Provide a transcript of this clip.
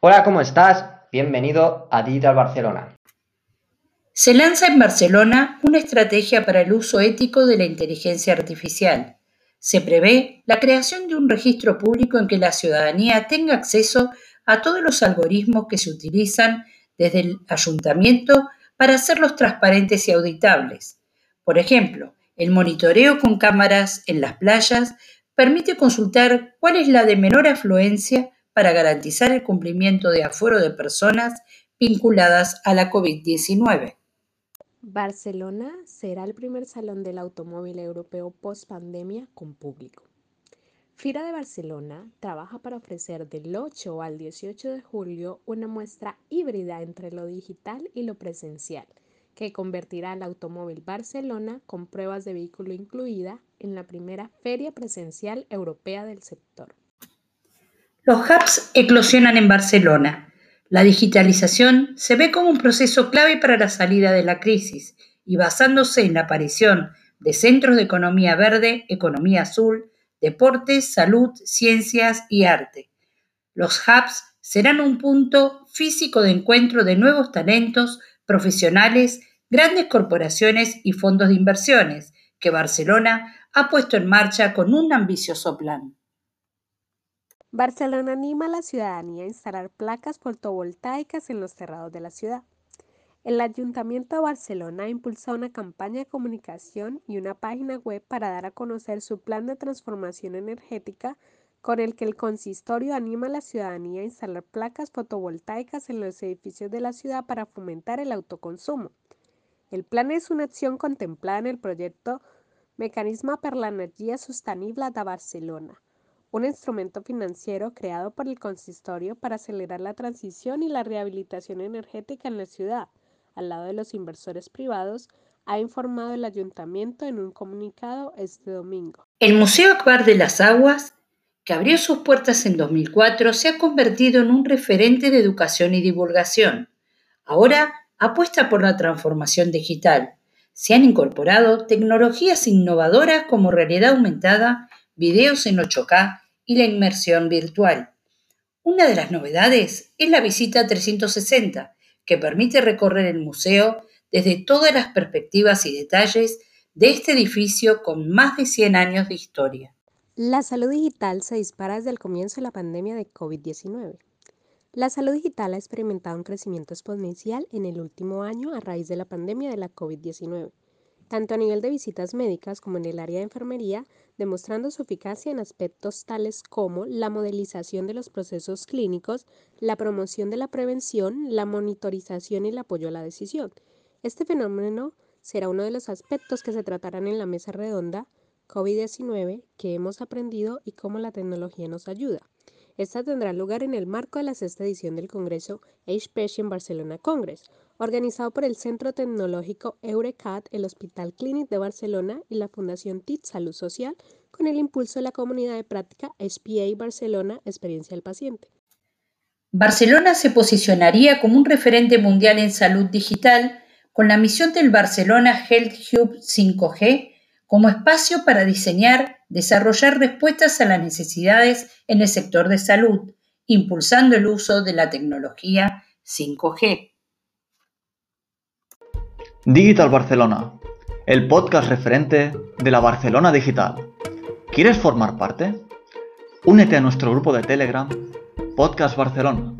Hola, ¿cómo estás? Bienvenido a Digital Barcelona. Se lanza en Barcelona una estrategia para el uso ético de la inteligencia artificial. Se prevé la creación de un registro público en que la ciudadanía tenga acceso a todos los algoritmos que se utilizan desde el ayuntamiento para hacerlos transparentes y auditables. Por ejemplo, el monitoreo con cámaras en las playas permite consultar cuál es la de menor afluencia para garantizar el cumplimiento de aforo de personas vinculadas a la COVID-19. Barcelona será el primer salón del automóvil europeo post pandemia con público. Fira de Barcelona trabaja para ofrecer del 8 al 18 de julio una muestra híbrida entre lo digital y lo presencial que convertirá al automóvil Barcelona con pruebas de vehículo incluida en la primera feria presencial europea del sector. Los hubs eclosionan en Barcelona. La digitalización se ve como un proceso clave para la salida de la crisis y basándose en la aparición de centros de economía verde, economía azul, deportes, salud, ciencias y arte. Los hubs serán un punto físico de encuentro de nuevos talentos, profesionales grandes corporaciones y fondos de inversiones que Barcelona ha puesto en marcha con un ambicioso plan. Barcelona anima a la ciudadanía a instalar placas fotovoltaicas en los cerrados de la ciudad. El Ayuntamiento de Barcelona ha impulsado una campaña de comunicación y una página web para dar a conocer su plan de transformación energética con el que el consistorio anima a la ciudadanía a instalar placas fotovoltaicas en los edificios de la ciudad para fomentar el autoconsumo. El plan es una acción contemplada en el proyecto Mecanismo per la Energía Sostenible de Barcelona, un instrumento financiero creado por el consistorio para acelerar la transición y la rehabilitación energética en la ciudad, al lado de los inversores privados, ha informado el ayuntamiento en un comunicado este domingo. El Museo Akbar de las Aguas, que abrió sus puertas en 2004, se ha convertido en un referente de educación y divulgación. Ahora apuesta por la transformación digital. Se han incorporado tecnologías innovadoras como realidad aumentada, videos en 8K y la inmersión virtual. Una de las novedades es la visita 360, que permite recorrer el museo desde todas las perspectivas y detalles de este edificio con más de 100 años de historia. La salud digital se dispara desde el comienzo de la pandemia de COVID-19. La salud digital ha experimentado un crecimiento exponencial en el último año a raíz de la pandemia de la COVID-19, tanto a nivel de visitas médicas como en el área de enfermería, demostrando su eficacia en aspectos tales como la modelización de los procesos clínicos, la promoción de la prevención, la monitorización y el apoyo a la decisión. Este fenómeno será uno de los aspectos que se tratarán en la mesa redonda COVID-19 que hemos aprendido y cómo la tecnología nos ayuda. Esta tendrá lugar en el marco de la sexta edición del Congreso Age Barcelona Congress, organizado por el Centro Tecnológico Eurecat, el Hospital Clínic de Barcelona y la Fundación TIT Salud Social, con el impulso de la comunidad de práctica HPA Barcelona Experiencia del Paciente. Barcelona se posicionaría como un referente mundial en salud digital con la misión del Barcelona Health Hub 5G como espacio para diseñar, desarrollar respuestas a las necesidades en el sector de salud, impulsando el uso de la tecnología 5G. Digital Barcelona, el podcast referente de la Barcelona Digital. ¿Quieres formar parte? Únete a nuestro grupo de Telegram, Podcast Barcelona